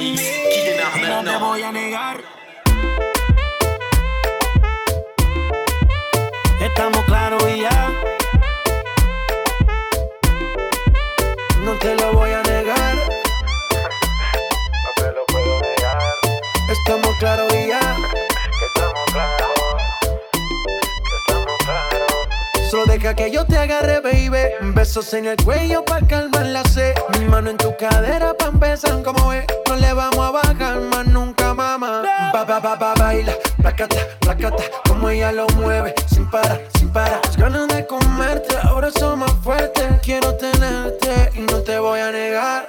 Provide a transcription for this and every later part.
mí. No te voy a negar. Que yo te agarre, baby. Besos en el cuello pa' calmar la sed. Mi mano en tu cadera pa' empezar como es. No le vamos a bajar más nunca, mamá. Ba, ba, ba, ba, baila. Placata, placata. Como ella lo mueve. Sin parar, sin parar. Las ganas de comerte. Ahora son más fuertes. Quiero tenerte y no te voy a negar.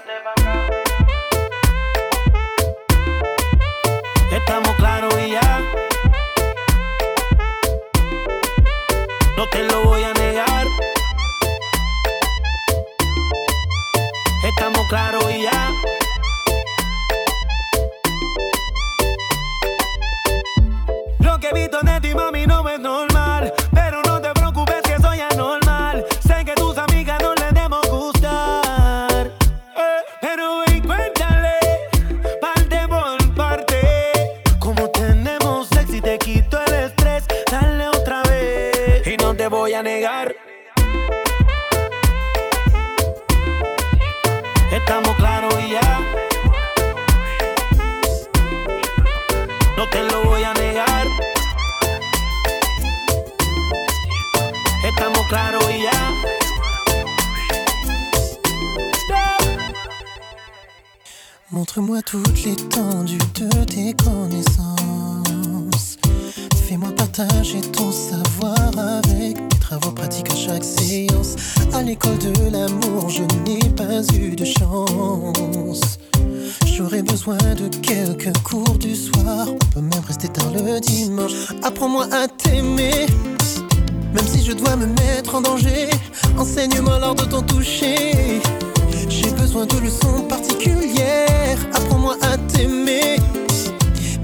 Enseigne-moi lors de ton toucher. J'ai besoin de leçons particulières. Apprends-moi à t'aimer.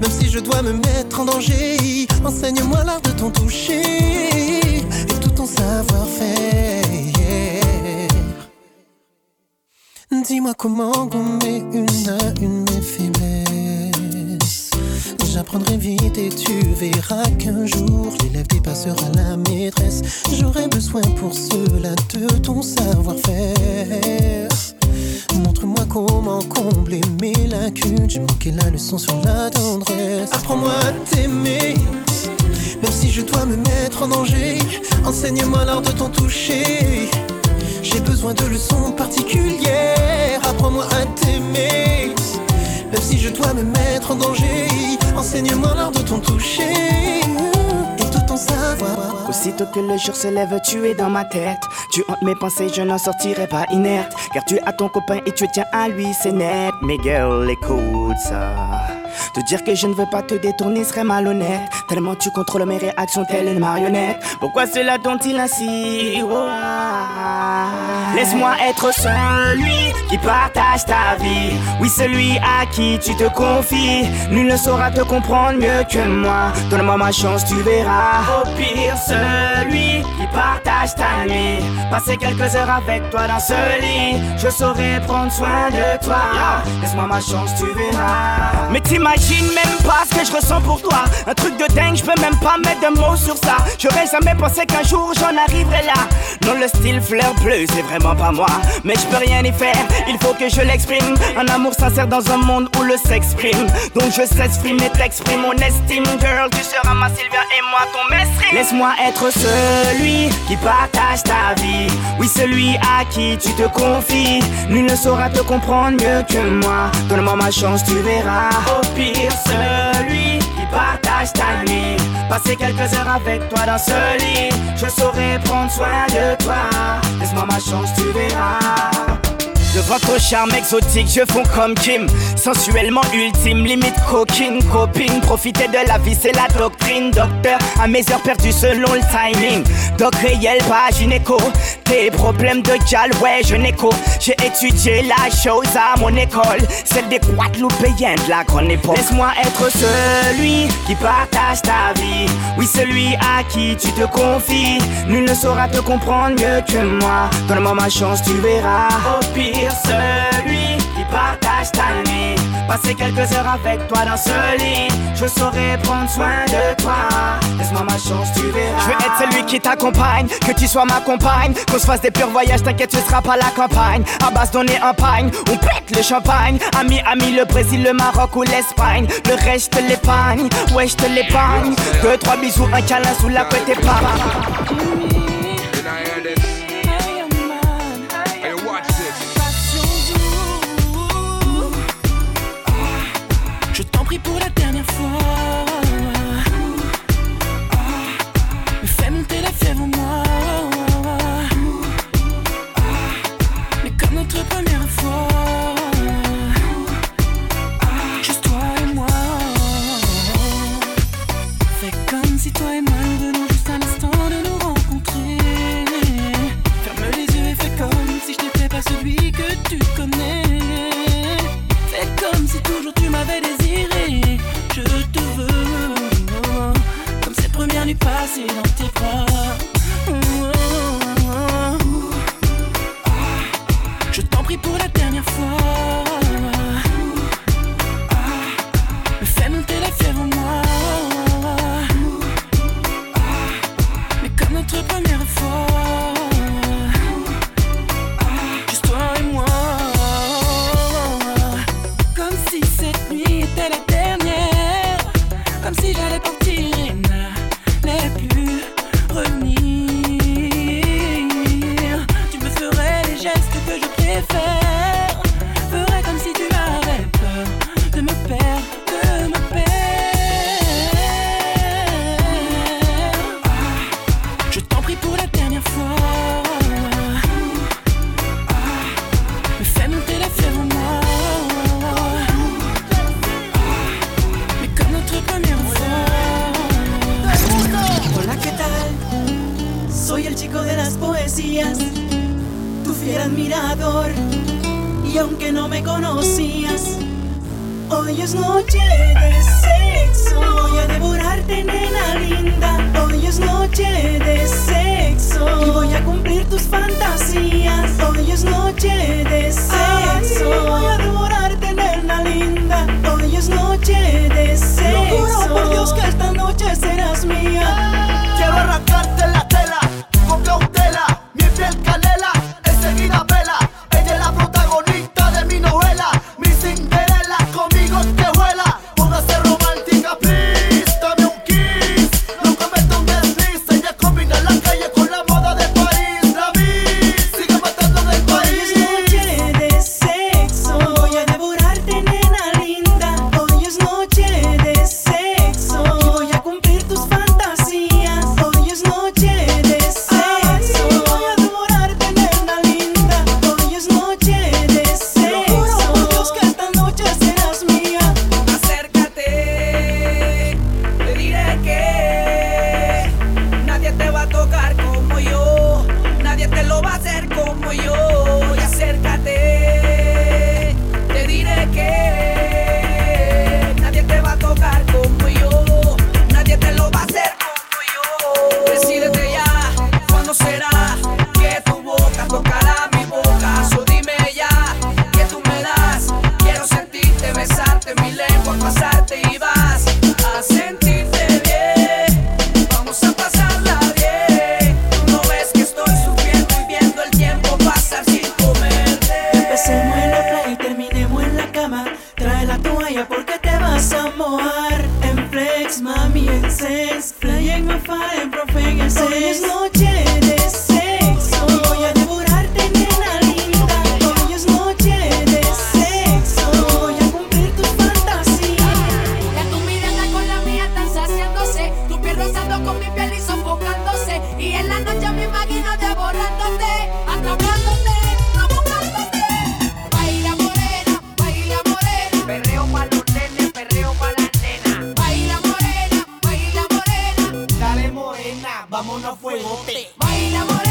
Même si je dois me mettre en danger, enseigne-moi l'art de ton toucher et tout ton savoir-faire. Dis-moi comment gommer une à une mes. J'apprendrai vite et tu verras qu'un jour l'élève dépassera la maîtresse. J'aurai besoin pour cela de ton savoir-faire. Montre-moi comment combler mes lacunes. J'ai manqué la leçon sur la tendresse. Apprends-moi à t'aimer. Même si je dois me mettre en danger, enseigne-moi l'art de ton toucher. J'ai besoin de leçons particulières. Apprends-moi à t'aimer. Même si je dois me mettre en danger, enseigne-moi l'art de ton toucher. Et tout ton savoir. Aussitôt que le jour se lève, tu es dans ma tête. Tu hantes mes pensées, je n'en sortirai pas inerte. Car tu as ton copain et tu tiens à lui, c'est net. Mais girl, écoute ça. Te dire que je ne veux pas te détourner serait malhonnête. Tellement tu contrôles mes réactions, telle une marionnette. Pourquoi cela dont-il ainsi Oh. Laisse-moi être celui qui partage ta vie. Oui, celui à qui tu te confies. Nul ne saura te comprendre mieux que moi. Donne-moi ma chance, tu verras. Au pire, celui qui partage ta nuit. Passer quelques heures avec toi dans ce lit. Je saurai prendre soin de toi. Laisse-moi ma chance, tu verras. Mais t'imagines même pas que je ressens pour toi. Un truc de dingue, je peux même pas mettre de mots sur ça. J'aurais jamais pensé qu'un jour j'en arriverais là. Non, le style fleur bleu, c'est vraiment pas moi. Mais je peux rien y faire, il faut que je l'exprime. Un amour sincère dans un monde où le sexe prime. Donc je s'exprime et t'exprime mon estime. Girl, tu seras ma Sylvia et moi ton mestre. Laisse-moi être celui qui partage ta vie. Oui, celui à qui tu te confies. Nul ne saura te comprendre mieux que moi. Donne-moi ma chance, tu verras. Au pire, qui partage ta nuit. Passer quelques heures avec toi dans ce lit. Je saurai prendre soin de toi. Laisse-moi ma chance, tu verras. Devant ton charme exotique, je fonds comme Kim. sensuellement ultime, limite coquine, copine. Profiter de la vie, c'est la doctrine. Docteur, à mes heures perdues selon le timing. Doc réel, pas gynéco. Tes problèmes de gal, ouais, je n'écho. J'ai étudié la chose à mon école, celle des Guadeloupéens de la grande époque. Laisse-moi être celui qui partage ta vie. Oui, celui à qui tu te confies. Nul ne saura te comprendre mieux que moi. Donne-moi ma chance, tu verras. Au celui qui partage ta nuit. Passer quelques heures avec toi dans ce lit. Je saurai prendre soin de toi. Laisse-moi ma chance, tu verras. Je veux être celui qui t'accompagne, que tu sois ma compagne. Qu'on se fasse des purs voyages, t'inquiète, tu seras pas la campagne. À base donner un pagne, on pète le champagne. Ami, ami, le Brésil, le Maroc ou l'Espagne. Le reste, je te l'épargne, ouais, je te l'épargne. Deux, trois bisous, un câlin sous la couette et pas. Poesías, tu fiel admirador. Y aunque no me conocías, hoy es noche de sexo. Voy a devorarte, nena linda. Hoy es noche de sexo. Y voy a cumplir tus fantasías. Hoy es noche de sexo. voy a devorarte, nena linda. Hoy es noche de sexo. Lo juro por Dios que esta noche serás mía. Quiero arrancarte vámonos fuego, te baila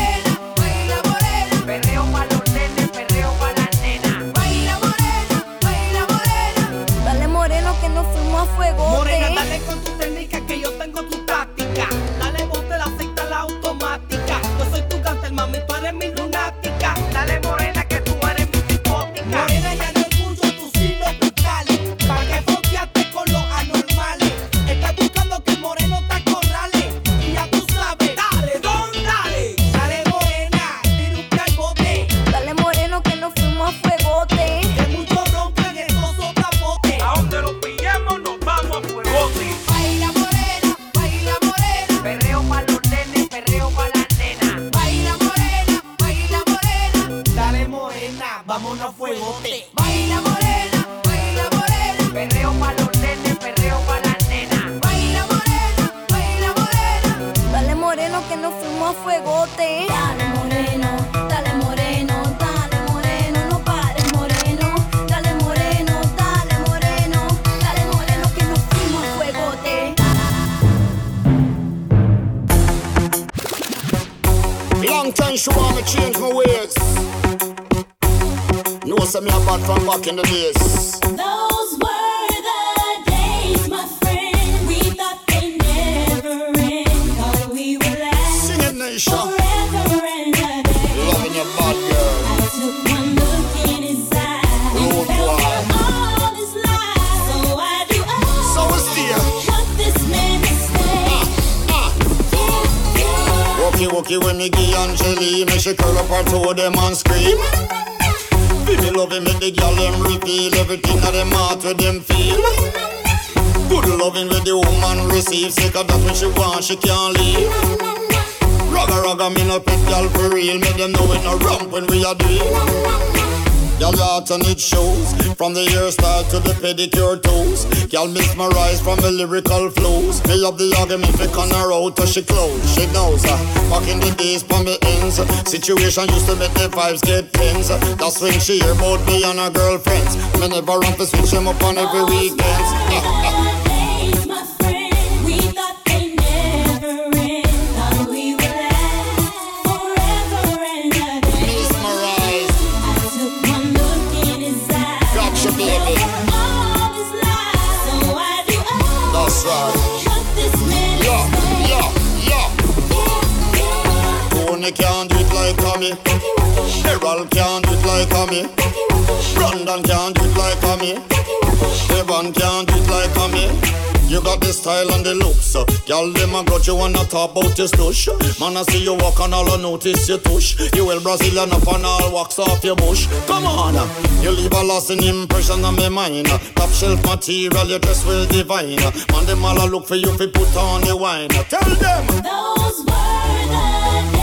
She want me change my ways. Know some me a bad from back in the days. Wookie when me give Angeli, me she curl up her toe them and scream. Feel me loving make the girl them reveal everything that them heart with them feel. Good loving with the woman receive, sick of that when she want she can't leave. Ragga ragga me no pet girl for real, make them know it no rump when we are doing. Y'all heart and it shows. From the hairstyle to the pedicure toes. Y'all mesmerized from the lyrical flows. Me love the argument fi con her out till she close. She knows uh, Back in the days from the ends. Situation used to make the vibes get tense. That's when she hear about me and her girlfriends. Me never run to switch them up on every weekends Days, me Brandon can't do it like me Evan can't do it like me you got the style and the looks. Y'all them a got you wanna talk about your stush Man I see you walk and all I notice your tush You well Brazilian up and all walks off your bush Come on. You leave a lasting impression on my mind. Top shelf material your dress well divine. Man them all a look for you fi put on the wine. Tell them Those were the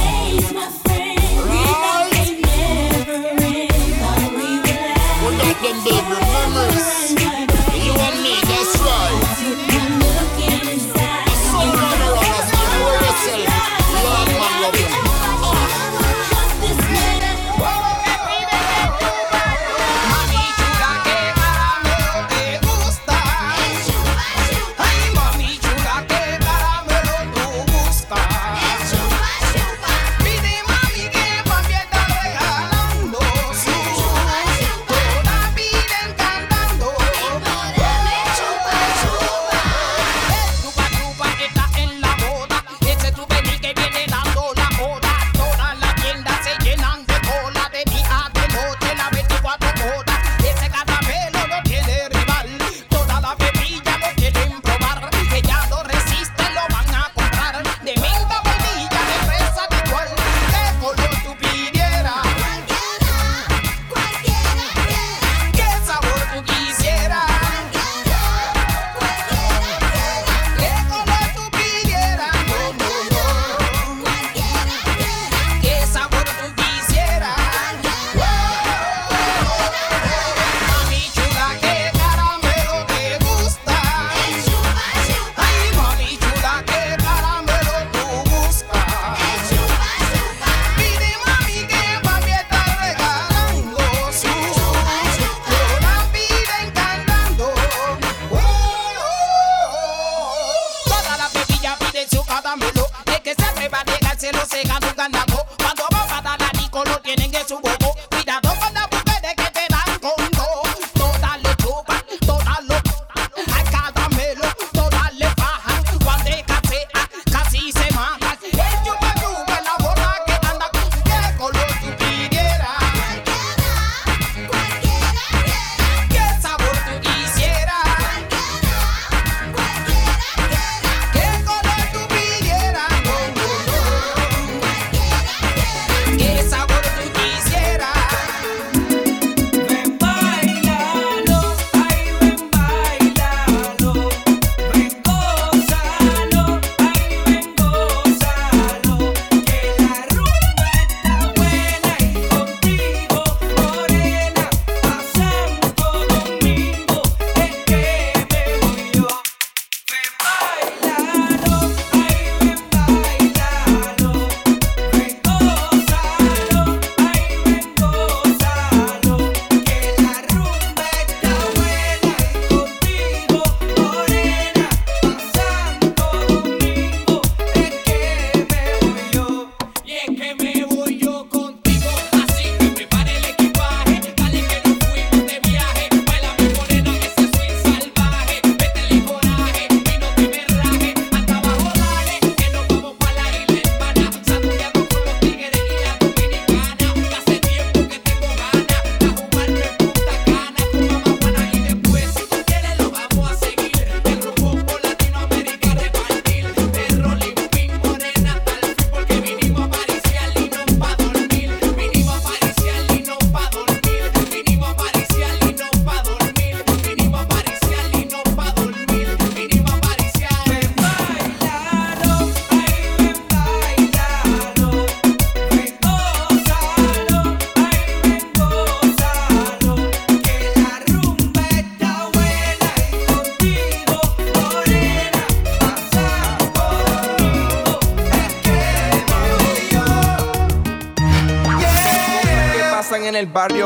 el barrio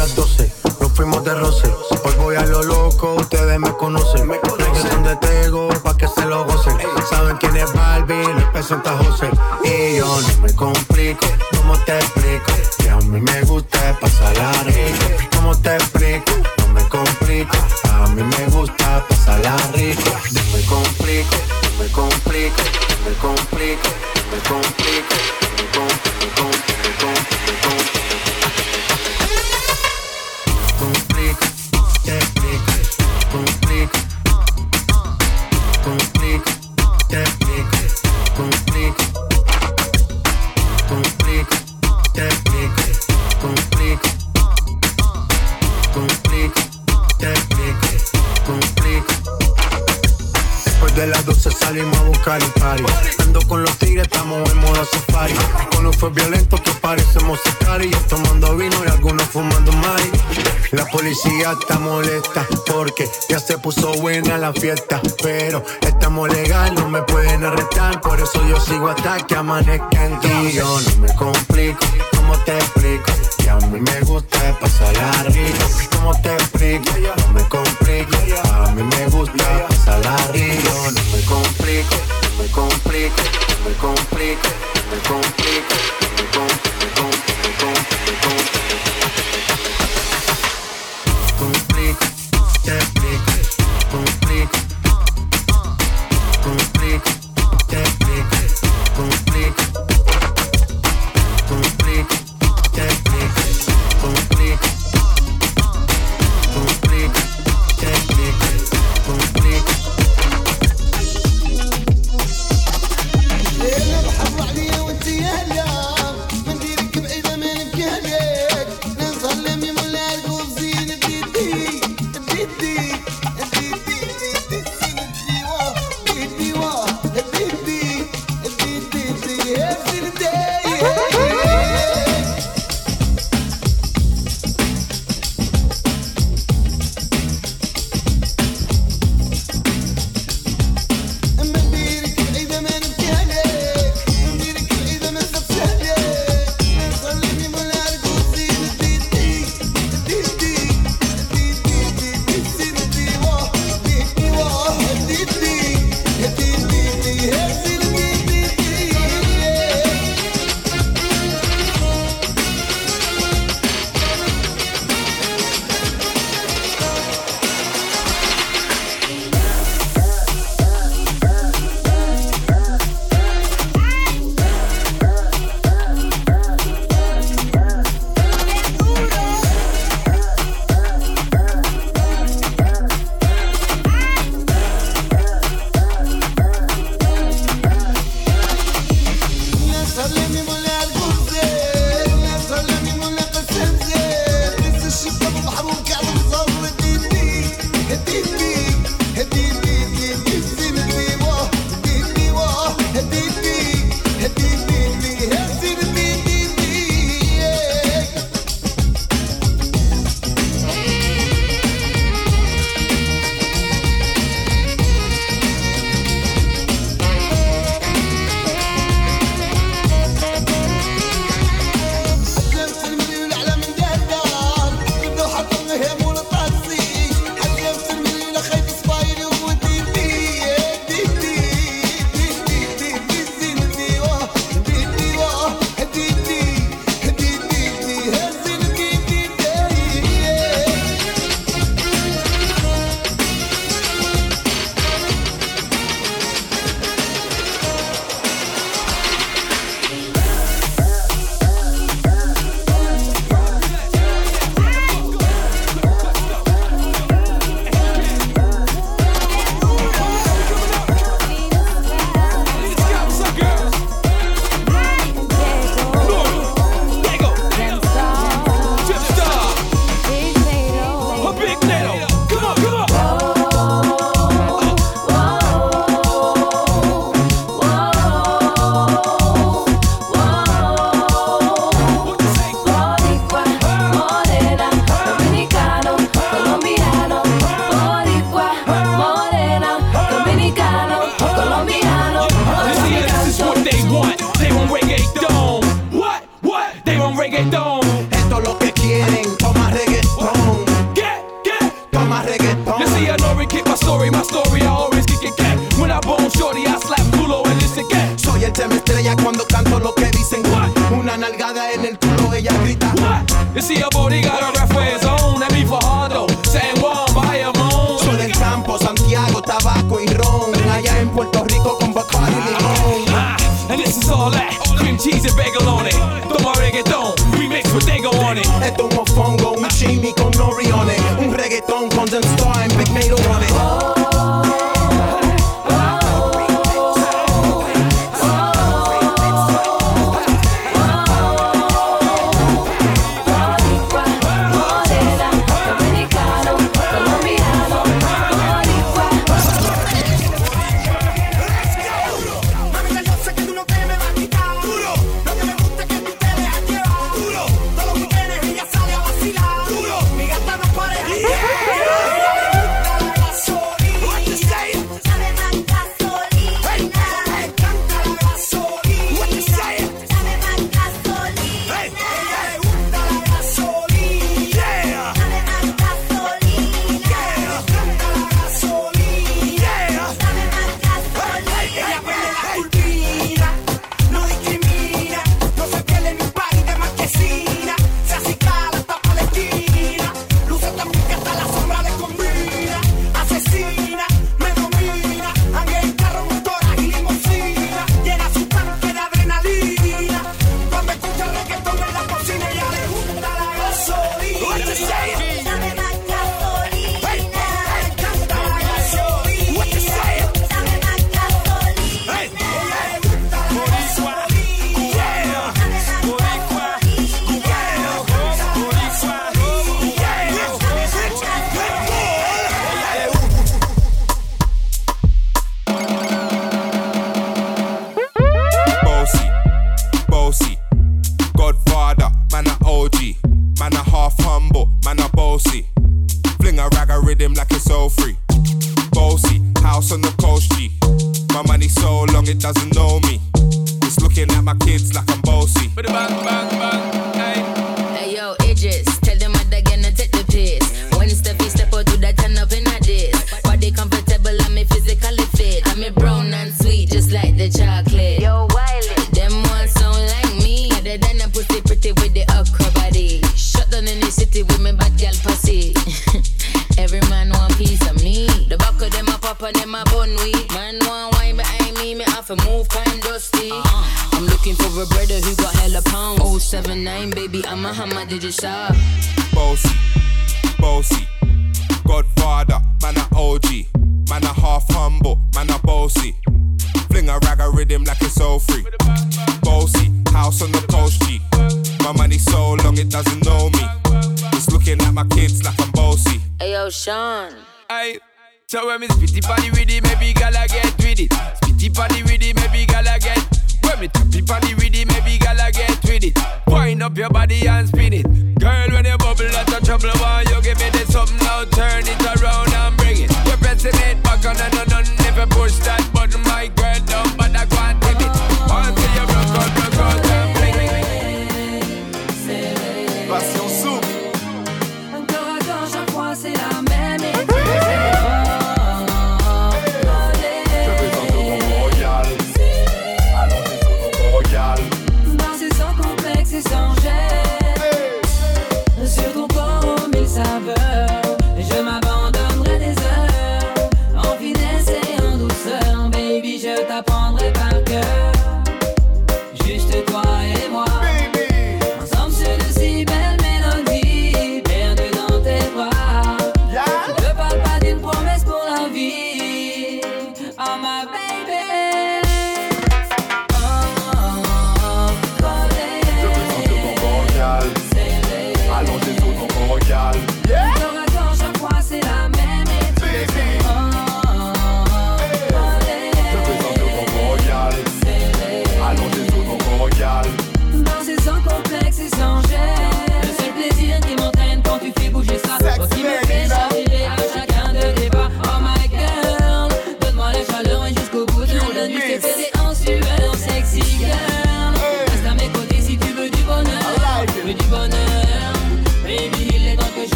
las 12, nos fuimos de roce. Hoy voy a lo loco, ustedes me conocen. Me conocen de Tego, pa' que se lo gocen. Saben quién es Barbie, les presenta José. Y yo no me complico, ¿cómo te explico? Que a mí me gusta pasarla rico. ¿Cómo te explico? No me complico, a mí me gusta. No me complico, no me complico, no me complico, no me complico, no me complico, no me complico, no me complico. Salimos a buscar el party. Ando con los tigres, estamos en modo safari. Uno fue violento que parecemos y Tomando vino y algunos fumando mari. La policía está molesta porque ya se puso buena la fiesta. Pero estamos legal, no me pueden arrestar. Por eso yo sigo hasta que amanezca en. Yo no me complico, ¿cómo te explico? Que a mí me gusta pasarla rico. ¿Cómo te explico? No me complico, a mí me gusta complico, me complico, me complico, They don't my kids like I'm bossy. Bang, bang, bang. baby, I'm a hammer, did you saw? Bossy, bossy, Godfather, man a OG, man a half humble, man a bossy. Fling a rag a rhythm like it's all free. Bossy, house on the coast, G. My money so long it doesn't know me. It's looking at my kids like I'm bossy. Ayo, Sean. Aye. So when me spitty body with it, maybe gala get with it. Spitty body with it, maybe gala get. When me tappy body Wind up your body and spin it.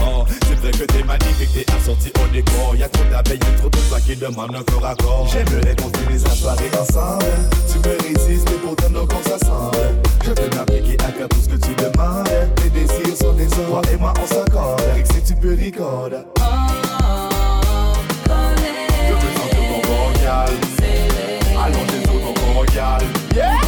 Mort C'est vrai que t'es magnifique, t'es assorti au décor. Y'a trop d'abeilles, trop de toi qui demandent un corps à corps. J'aimerais qu'on finisse la soirée ensemble. Tu me résistes et pourtant nos corps s'assemblent Je veux m'appliquer à faire tout ce que tu demandes. Tes désirs sont des Toi et moi on s'accorde. Et si tu peux record Je veux sentir ton corps Allongé sur ton corps Yeah. Ton quand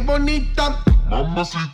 Qué bonita. Mamacita.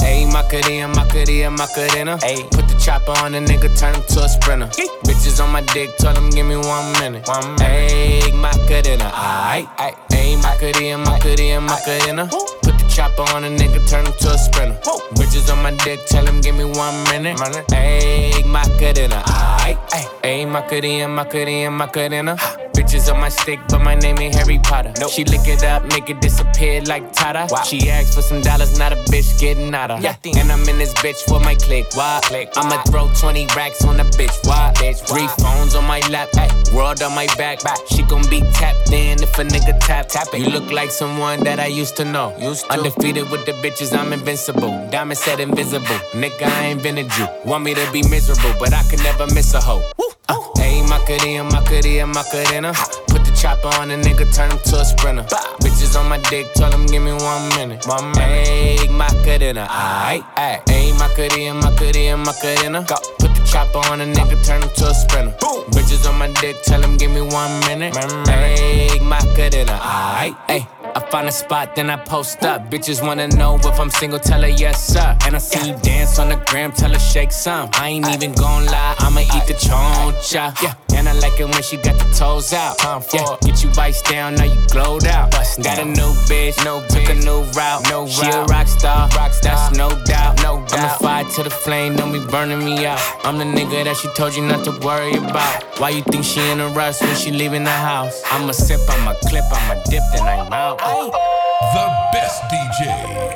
Ayy, Macarena, Macarena, Macarena. Ayy, put the chopper on the nigga, turn him to a sprinter. Bitches on my dick, tell them give me one minute. One minute. Ayy, Macarena, aight, aight. Ayy, Macarena, Macarena, Macarena. Put the chopper on a nigga, turn him to a sprinter. Bitches on my dick, tell him give me one minute. Ayy, Macarena, aight. Ayy, Macarena, Macarena, Macarena. Bitches on my stick, but my name ain't Harry Potter. She lick it up, make it disappear like Tata. She asked for some dollars, not a bitch getting out of. And I'm in this bitch for my click. Why? click I'ma throw 20 racks on a bitch. Why? Three phones on my lap, ay, world on my back. She gon' be tapped in if a nigga tap. tap it. You look like someone that I used to know. Undefeated with the bitches, I'm invincible. Diamond said invisible. Nigga, I ain't been a Jew. Want me to be miserable, but I can never miss a hoe. Uh, Ayy, Macarena, Macarena, Put the chopper on a nigga, turn him to a sprinter. Bitches on my dick, tell him give me one minute. One minute. Ayy, Macarena, aight, aight. Ayy, Macarena, Macarena, Macarena. Go. Put the chopper on a nigga, turn him to a sprinter. Bitches on my dick, tell him give me one minute. Ayy, Macarena, aight, ayy. I find a spot, then I post up. Bitches wanna know if I'm single, tell her yes, sir. And I see you dance on the gram, tell her shake some. I ain't even gon' lie, I'ma eat the choncha. Yeah. And I like it when she got the toes out. time Yeah, get you vice down, now you glowed out. Got a new bitch, no took a new route. No she a rock star, rock star. that's no doubt. No doubt. I'm a fire to the flame, don't be burning me out. I'm the nigga that she told you not to worry about. Why you think she in a rush when she leaving the house? I'ma sip, I'ma clip, I'ma dip, then I'm out. The best DJ.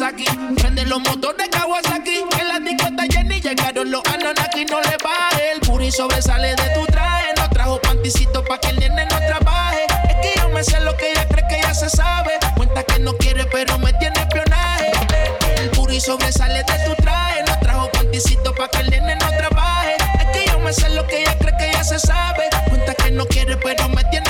como Nagasaki. Prende los motores Kawasaki, en la discota Jenny llegaron los Ananaki, no le baje. El puri sobresale de tu traje, no trajo panticito pa' que el nene no trabaje. Es que yo me sé lo que ella cree que ya se sabe. Cuenta que no quiere, pero me tiene espionaje. El puri sobresale de tu traje, no trajo panticito pa' que el nene no trabaje. Es que yo me sé lo que ella cree que ya se sabe. Cuenta que no quiere, pero me tiene.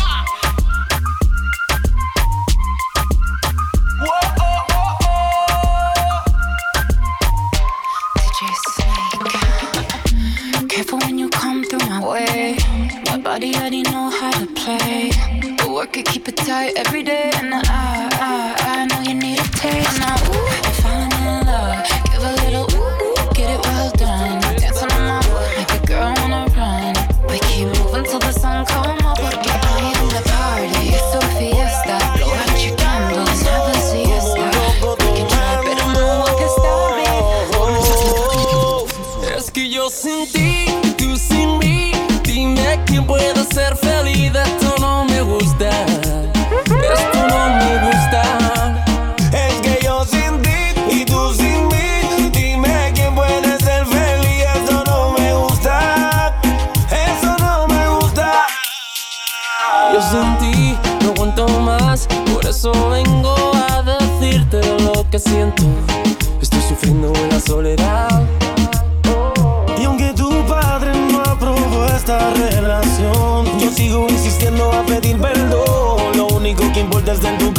Body already know how to play. But work it, keep it tight every day. And I, I, I know you need a taste. Now, ooh, I'm falling in love. Give a little ooh, get it well done. Dance on my ooh, make a girl wanna run. We keep moving till the sun come up. Estoy sufriendo en la soledad. Y aunque tu padre no aprobó esta relación, yo sigo insistiendo a pedir perdón. Lo único que importa es corazón.